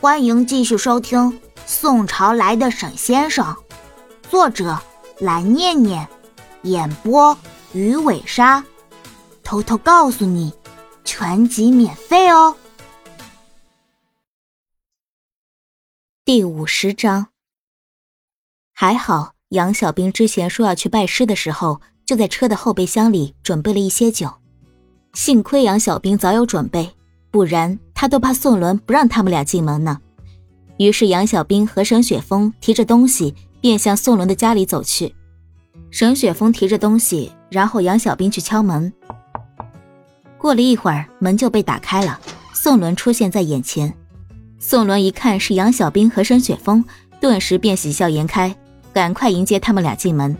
欢迎继续收听《宋朝来的沈先生》，作者蓝念念，演播鱼尾鲨。偷偷告诉你，全集免费哦。第五十章，还好杨小兵之前说要去拜师的时候，就在车的后备箱里准备了一些酒。幸亏杨小兵早有准备。不然他都怕宋伦不让他们俩进门呢。于是杨小兵和沈雪峰提着东西便向宋伦的家里走去。沈雪峰提着东西，然后杨小兵去敲门。过了一会儿，门就被打开了，宋伦出现在眼前。宋伦一看是杨小兵和沈雪峰，顿时便喜笑颜开，赶快迎接他们俩进门。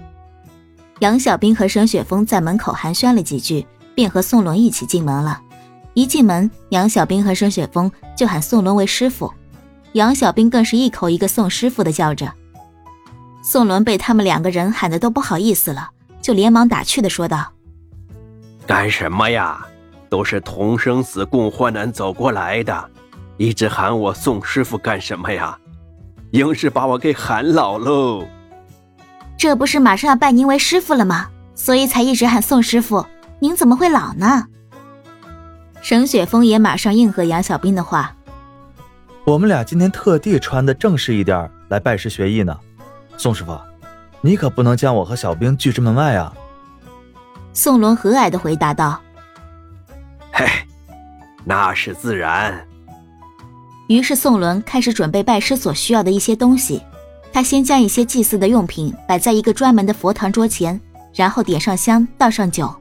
杨小兵和沈雪峰在门口寒暄了几句，便和宋伦一起进门了。一进门，杨小兵和申雪峰就喊宋伦为师傅，杨小兵更是一口一个宋师傅的叫着。宋伦被他们两个人喊的都不好意思了，就连忙打趣的说道：“干什么呀？都是同生死共患难走过来的，一直喊我宋师傅干什么呀？硬是把我给喊老喽！这不是马上要拜您为师傅了吗？所以才一直喊宋师傅。您怎么会老呢？”沈雪峰也马上应和杨小兵的话：“我们俩今天特地穿的正式一点来拜师学艺呢，宋师傅，你可不能将我和小兵拒之门外啊。”宋伦和蔼的回答道：“嘿，那是自然。”于是宋伦开始准备拜师所需要的一些东西。他先将一些祭祀的用品摆在一个专门的佛堂桌前，然后点上香，倒上酒，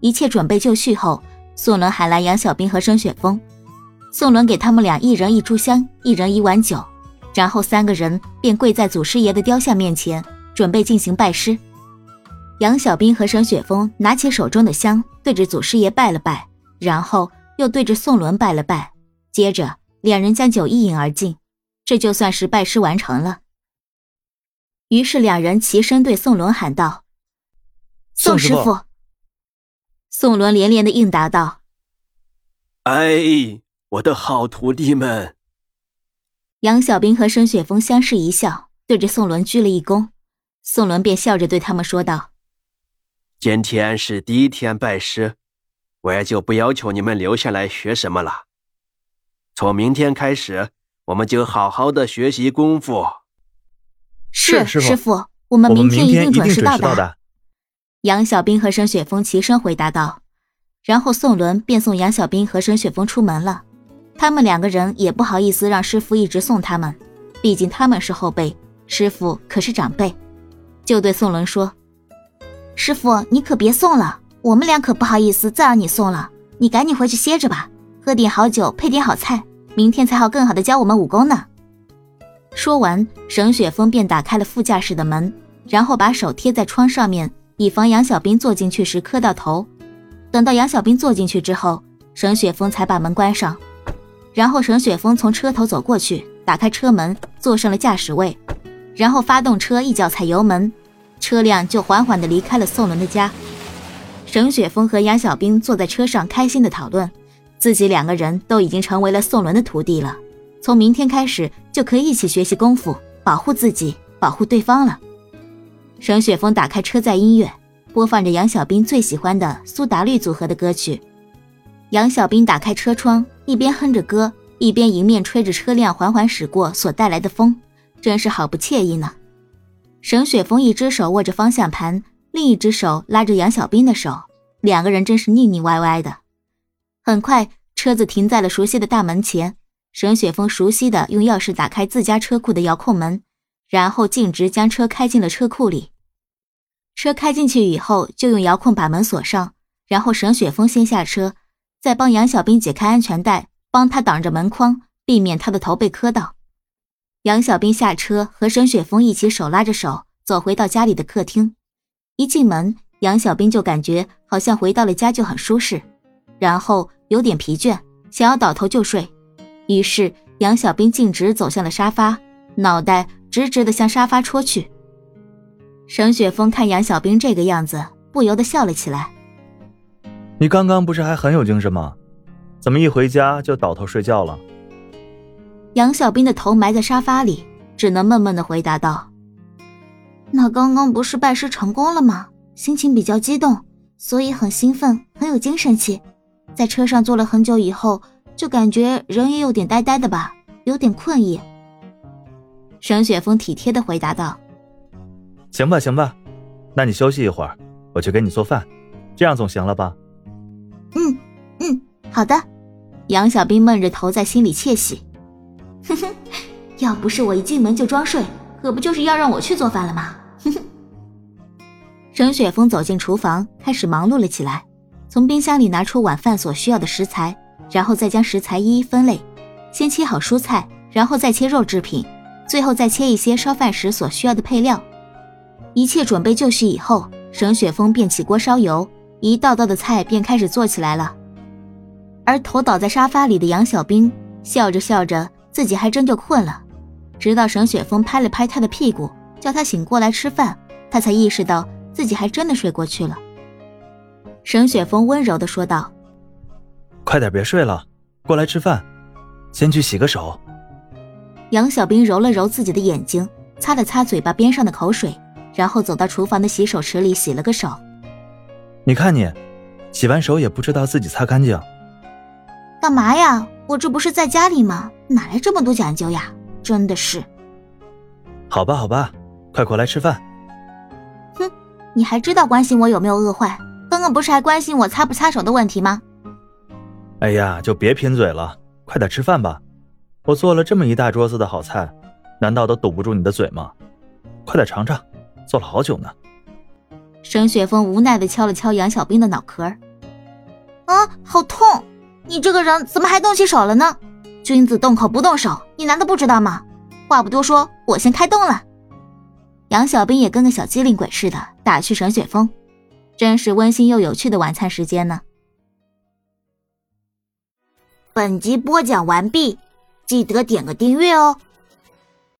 一切准备就绪后。宋伦喊来杨小兵和申雪峰，宋伦给他们俩一人一炷香，一人一碗酒，然后三个人便跪在祖师爷的雕像面前，准备进行拜师。杨小兵和沈雪峰拿起手中的香，对着祖师爷拜了拜，然后又对着宋伦拜了拜，接着两人将酒一饮而尽，这就算是拜师完成了。于是两人齐声对宋伦喊道：“宋师傅。”宋伦连连的应答道：“哎，我的好徒弟们。”杨小兵和申雪峰相视一笑，对着宋伦鞠了一躬。宋伦便笑着对他们说道：“今天是第一天拜师，我也就不要求你们留下来学什么了。从明天开始，我们就好好的学习功夫。”是师傅，我们明天一定准时到的。杨小兵和沈雪峰齐声回答道，然后宋伦便送杨小兵和沈雪峰出门了。他们两个人也不好意思让师傅一直送他们，毕竟他们是后辈，师傅可是长辈，就对宋伦说：“师傅，你可别送了，我们俩可不好意思再让你送了。你赶紧回去歇着吧，喝点好酒，配点好菜，明天才好更好的教我们武功呢。”说完，沈雪峰便打开了副驾驶的门，然后把手贴在窗上面。以防杨小兵坐进去时磕到头。等到杨小兵坐进去之后，沈雪峰才把门关上。然后沈雪峰从车头走过去，打开车门，坐上了驾驶位，然后发动车，一脚踩油门，车辆就缓缓地离开了宋伦的家。沈雪峰和杨小兵坐在车上，开心地讨论，自己两个人都已经成为了宋伦的徒弟了，从明天开始就可以一起学习功夫，保护自己，保护对方了。沈雪峰打开车载音乐，播放着杨小兵最喜欢的苏打绿组合的歌曲。杨小兵打开车窗，一边哼着歌，一边迎面吹着车辆缓缓驶过所带来的风，真是好不惬意呢。沈雪峰一只手握着方向盘，另一只手拉着杨小兵的手，两个人真是腻腻歪歪的。很快，车子停在了熟悉的大门前，沈雪峰熟悉的用钥匙打开自家车库的遥控门。然后径直将车开进了车库里。车开进去以后，就用遥控把门锁上。然后沈雪峰先下车，再帮杨小兵解开安全带，帮他挡着门框，避免他的头被磕到。杨小兵下车，和沈雪峰一起手拉着手走回到家里的客厅。一进门，杨小兵就感觉好像回到了家，就很舒适，然后有点疲倦，想要倒头就睡。于是杨小兵径直走向了沙发，脑袋。直直的向沙发戳去。沈雪峰看杨小兵这个样子，不由得笑了起来。你刚刚不是还很有精神吗？怎么一回家就倒头睡觉了？杨小兵的头埋在沙发里，只能闷闷的回答道：“那刚刚不是拜师成功了吗？心情比较激动，所以很兴奋，很有精神气。在车上坐了很久以后，就感觉人也有点呆呆的吧，有点困意。”沈雪峰体贴的回答道：“行吧，行吧，那你休息一会儿，我去给你做饭，这样总行了吧？”“嗯嗯，好的。”杨小兵闷着头在心里窃喜：“哼哼，要不是我一进门就装睡，可不就是要让我去做饭了吗？”哼哼。沈雪峰走进厨房，开始忙碌了起来，从冰箱里拿出晚饭所需要的食材，然后再将食材一一分类，先切好蔬菜，然后再切肉制品。最后再切一些烧饭时所需要的配料，一切准备就绪以后，沈雪峰便起锅烧油，一道道的菜便开始做起来了。而头倒在沙发里的杨小兵笑着笑着，自己还真就困了。直到沈雪峰拍了拍他的屁股，叫他醒过来吃饭，他才意识到自己还真的睡过去了。沈雪峰温柔地说道：“快点别睡了，过来吃饭，先去洗个手。”杨小兵揉了揉自己的眼睛，擦了擦嘴巴边上的口水，然后走到厨房的洗手池里洗了个手。你看你，洗完手也不知道自己擦干净。干嘛呀？我这不是在家里吗？哪来这么多讲究呀？真的是。好吧，好吧，快过来吃饭。哼，你还知道关心我有没有饿坏？刚刚不是还关心我擦不擦手的问题吗？哎呀，就别贫嘴了，快点吃饭吧。我做了这么一大桌子的好菜，难道都堵不住你的嘴吗？快点尝尝，做了好久呢。沈雪峰无奈的敲了敲杨小兵的脑壳，啊，好痛！你这个人怎么还动起手了呢？君子动口不动手，你难道不知道吗？话不多说，我先开动了。杨小兵也跟个小机灵鬼似的打趣沈雪峰，真是温馨又有趣的晚餐时间呢。本集播讲完毕。记得点个订阅哦。